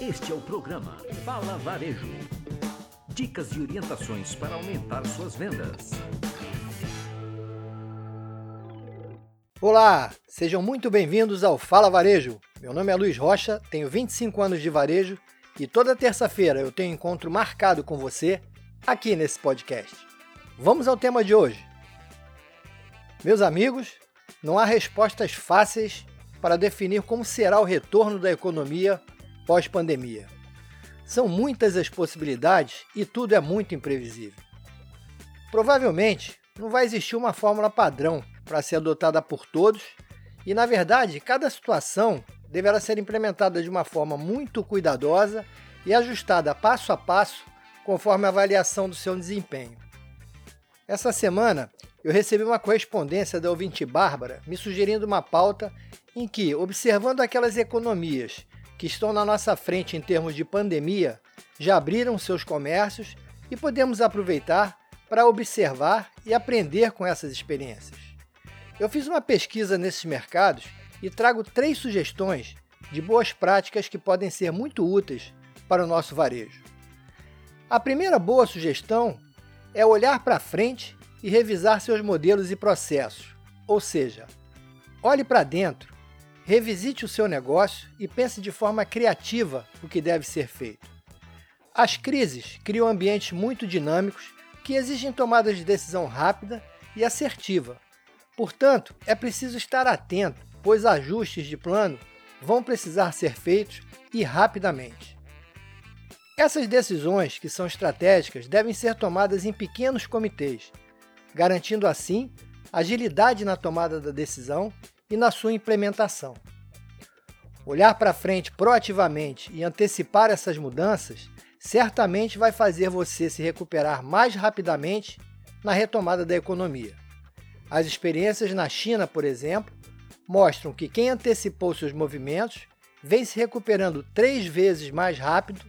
Este é o programa Fala Varejo. Dicas e orientações para aumentar suas vendas. Olá, sejam muito bem-vindos ao Fala Varejo. Meu nome é Luiz Rocha, tenho 25 anos de varejo e toda terça-feira eu tenho encontro marcado com você aqui nesse podcast. Vamos ao tema de hoje. Meus amigos, não há respostas fáceis para definir como será o retorno da economia pós-pandemia. São muitas as possibilidades e tudo é muito imprevisível. Provavelmente não vai existir uma fórmula padrão para ser adotada por todos, e na verdade, cada situação deverá ser implementada de uma forma muito cuidadosa e ajustada passo a passo conforme a avaliação do seu desempenho. Essa semana eu recebi uma correspondência da ouvinte Bárbara me sugerindo uma pauta em que, observando aquelas economias que estão na nossa frente em termos de pandemia, já abriram seus comércios e podemos aproveitar para observar e aprender com essas experiências. Eu fiz uma pesquisa nesses mercados e trago três sugestões de boas práticas que podem ser muito úteis para o nosso varejo. A primeira boa sugestão é olhar para frente e revisar seus modelos e processos, ou seja, olhe para dentro, revisite o seu negócio e pense de forma criativa o que deve ser feito. As crises criam ambientes muito dinâmicos que exigem tomadas de decisão rápida e assertiva Portanto, é preciso estar atento, pois ajustes de plano vão precisar ser feitos e rapidamente. Essas decisões, que são estratégicas, devem ser tomadas em pequenos comitês, garantindo assim agilidade na tomada da decisão e na sua implementação. Olhar para frente proativamente e antecipar essas mudanças certamente vai fazer você se recuperar mais rapidamente na retomada da economia. As experiências na China, por exemplo, mostram que quem antecipou seus movimentos vem se recuperando três vezes mais rápido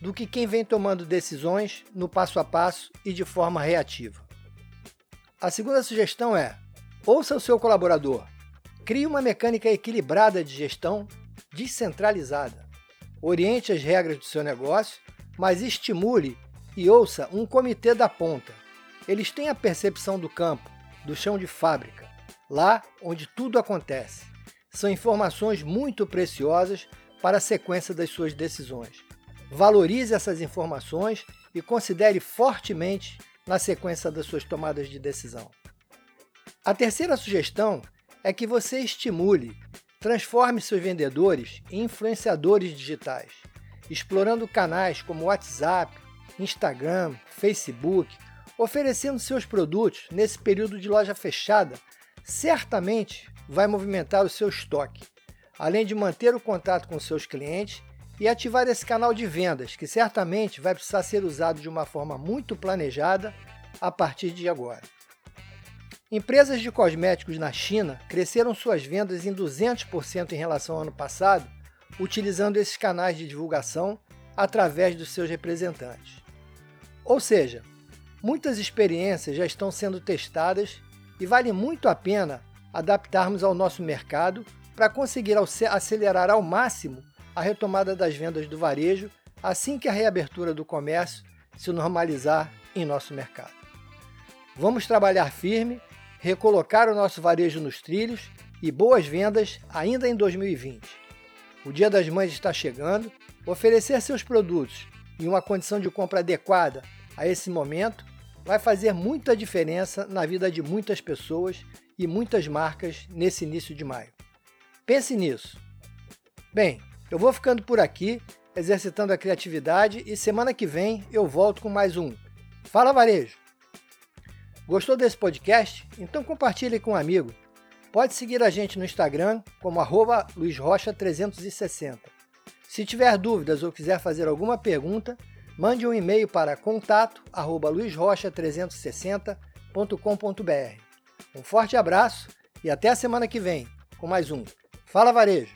do que quem vem tomando decisões no passo a passo e de forma reativa. A segunda sugestão é: ouça o seu colaborador. Crie uma mecânica equilibrada de gestão descentralizada. Oriente as regras do seu negócio, mas estimule e ouça um comitê da ponta. Eles têm a percepção do campo, do chão de fábrica, lá onde tudo acontece. São informações muito preciosas para a sequência das suas decisões. Valorize essas informações e considere fortemente na sequência das suas tomadas de decisão. A terceira sugestão é que você estimule, transforme seus vendedores em influenciadores digitais, explorando canais como WhatsApp, Instagram, Facebook oferecendo seus produtos nesse período de loja fechada, certamente vai movimentar o seu estoque, além de manter o contato com seus clientes e ativar esse canal de vendas, que certamente vai precisar ser usado de uma forma muito planejada a partir de agora. Empresas de cosméticos na China cresceram suas vendas em 200% em relação ao ano passado, utilizando esses canais de divulgação através dos seus representantes. Ou seja, Muitas experiências já estão sendo testadas e vale muito a pena adaptarmos ao nosso mercado para conseguir acelerar ao máximo a retomada das vendas do varejo assim que a reabertura do comércio se normalizar em nosso mercado. Vamos trabalhar firme, recolocar o nosso varejo nos trilhos e boas vendas ainda em 2020. O Dia das Mães está chegando, oferecer seus produtos em uma condição de compra adequada a esse momento vai fazer muita diferença na vida de muitas pessoas e muitas marcas nesse início de maio. Pense nisso. Bem, eu vou ficando por aqui, exercitando a criatividade e semana que vem eu volto com mais um Fala Varejo. Gostou desse podcast? Então compartilhe com um amigo. Pode seguir a gente no Instagram como luizrocha360. Se tiver dúvidas ou quiser fazer alguma pergunta, mande um e-mail para contato@luizrocha360.com.br. Um forte abraço e até a semana que vem com mais um Fala Varejo.